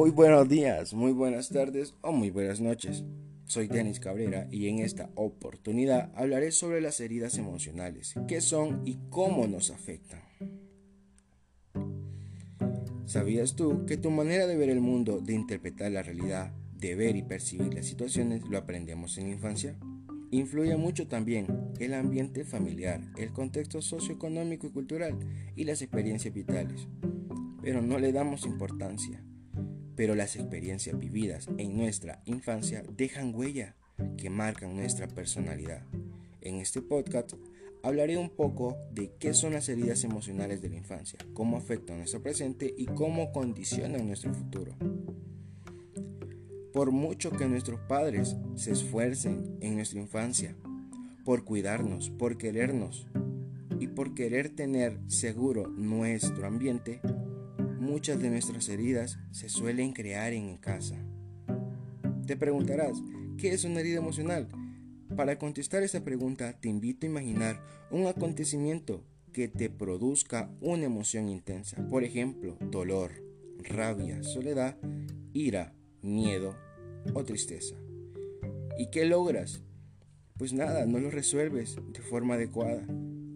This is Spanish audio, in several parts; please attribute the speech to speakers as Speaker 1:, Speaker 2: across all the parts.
Speaker 1: Muy buenos días, muy buenas tardes o muy buenas noches. Soy Denis Cabrera y en esta oportunidad hablaré sobre las heridas emocionales, qué son y cómo nos afectan. ¿Sabías tú que tu manera de ver el mundo, de interpretar la realidad, de ver y percibir las situaciones lo aprendemos en la infancia? Influye mucho también el ambiente familiar, el contexto socioeconómico y cultural y las experiencias vitales, pero no le damos importancia pero las experiencias vividas en nuestra infancia dejan huella que marcan nuestra personalidad. En este podcast hablaré un poco de qué son las heridas emocionales de la infancia, cómo afectan nuestro presente y cómo condicionan nuestro futuro. Por mucho que nuestros padres se esfuercen en nuestra infancia, por cuidarnos, por querernos y por querer tener seguro nuestro ambiente, muchas de nuestras heridas se suelen crear en casa. Te preguntarás, ¿qué es una herida emocional? Para contestar esta pregunta te invito a imaginar un acontecimiento que te produzca una emoción intensa. Por ejemplo, dolor, rabia, soledad, ira, miedo o tristeza. ¿Y qué logras? Pues nada, no lo resuelves de forma adecuada.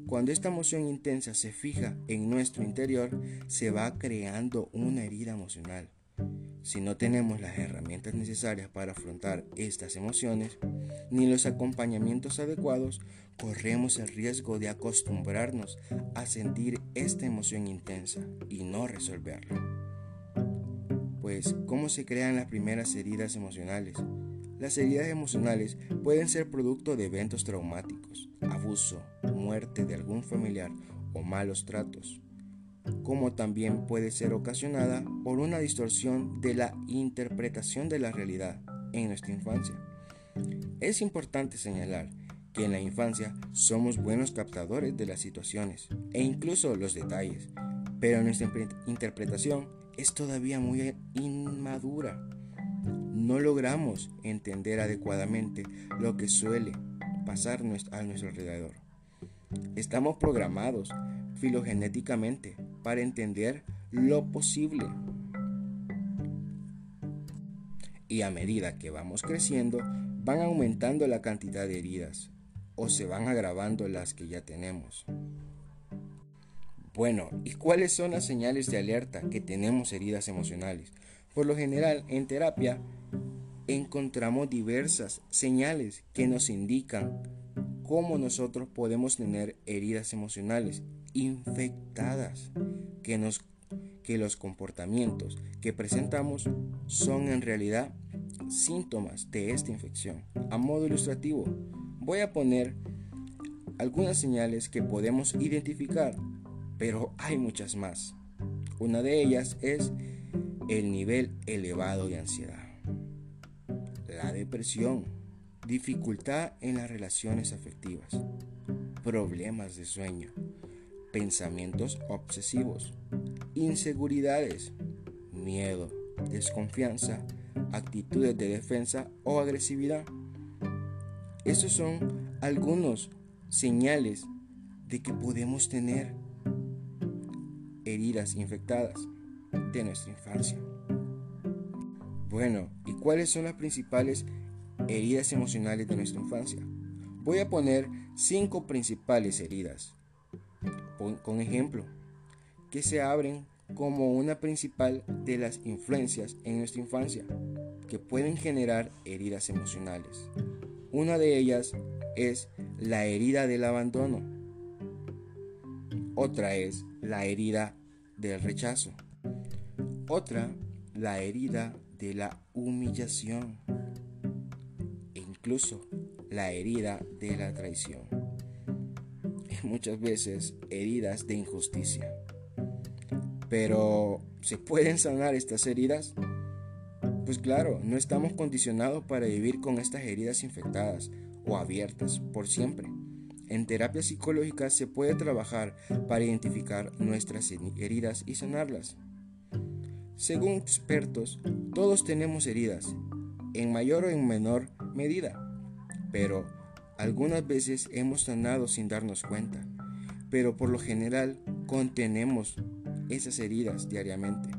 Speaker 1: Cuando esta emoción intensa se fija en nuestro interior, se va creando una herida emocional. Si no tenemos las herramientas necesarias para afrontar estas emociones, ni los acompañamientos adecuados, corremos el riesgo de acostumbrarnos a sentir esta emoción intensa y no resolverla. Pues, ¿cómo se crean las primeras heridas emocionales? Las heridas emocionales pueden ser producto de eventos traumáticos, muerte de algún familiar o malos tratos, como también puede ser ocasionada por una distorsión de la interpretación de la realidad en nuestra infancia. Es importante señalar que en la infancia somos buenos captadores de las situaciones e incluso los detalles, pero nuestra interpretación es todavía muy inmadura no logramos entender adecuadamente lo que suele pasar a nuestro alrededor. Estamos programados filogenéticamente para entender lo posible. Y a medida que vamos creciendo, van aumentando la cantidad de heridas o se van agravando las que ya tenemos. Bueno, ¿y cuáles son las señales de alerta que tenemos heridas emocionales? Por lo general, en terapia encontramos diversas señales que nos indican cómo nosotros podemos tener heridas emocionales infectadas, que, nos, que los comportamientos que presentamos son en realidad síntomas de esta infección. A modo ilustrativo, voy a poner algunas señales que podemos identificar, pero hay muchas más. Una de ellas es el nivel elevado de ansiedad depresión, dificultad en las relaciones afectivas, problemas de sueño, pensamientos obsesivos, inseguridades, miedo, desconfianza, actitudes de defensa o agresividad. Esos son algunos señales de que podemos tener heridas infectadas de nuestra infancia. Bueno, ¿y cuáles son las principales heridas emocionales de nuestra infancia? Voy a poner cinco principales heridas. Con ejemplo, que se abren como una principal de las influencias en nuestra infancia que pueden generar heridas emocionales. Una de ellas es la herida del abandono. Otra es la herida del rechazo. Otra, la herida de la humillación e incluso la herida de la traición. Y muchas veces heridas de injusticia. Pero, ¿se pueden sanar estas heridas? Pues claro, no estamos condicionados para vivir con estas heridas infectadas o abiertas por siempre. En terapia psicológica se puede trabajar para identificar nuestras heridas y sanarlas. Según expertos, todos tenemos heridas, en mayor o en menor medida, pero algunas veces hemos sanado sin darnos cuenta, pero por lo general contenemos esas heridas diariamente.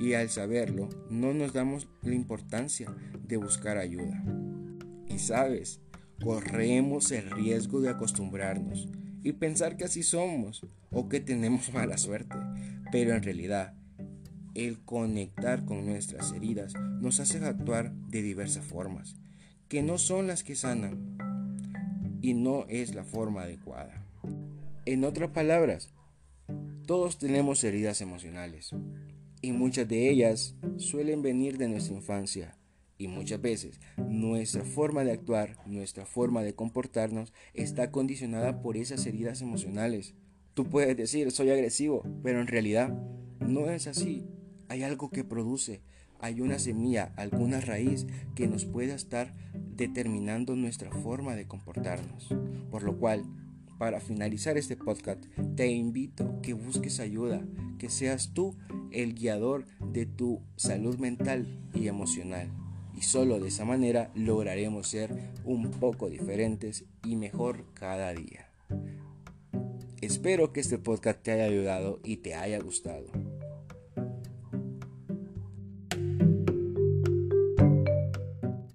Speaker 1: Y al saberlo, no nos damos la importancia de buscar ayuda. Y sabes, corremos el riesgo de acostumbrarnos y pensar que así somos o que tenemos mala suerte. Pero en realidad, el conectar con nuestras heridas nos hace actuar de diversas formas, que no son las que sanan y no es la forma adecuada. En otras palabras, todos tenemos heridas emocionales y muchas de ellas suelen venir de nuestra infancia y muchas veces nuestra forma de actuar, nuestra forma de comportarnos está condicionada por esas heridas emocionales. Tú puedes decir, soy agresivo, pero en realidad no es así. Hay algo que produce, hay una semilla, alguna raíz que nos pueda estar determinando nuestra forma de comportarnos. Por lo cual, para finalizar este podcast, te invito que busques ayuda, que seas tú el guiador de tu salud mental y emocional y solo de esa manera lograremos ser un poco diferentes y mejor cada día. Espero que este podcast te haya ayudado y te haya gustado.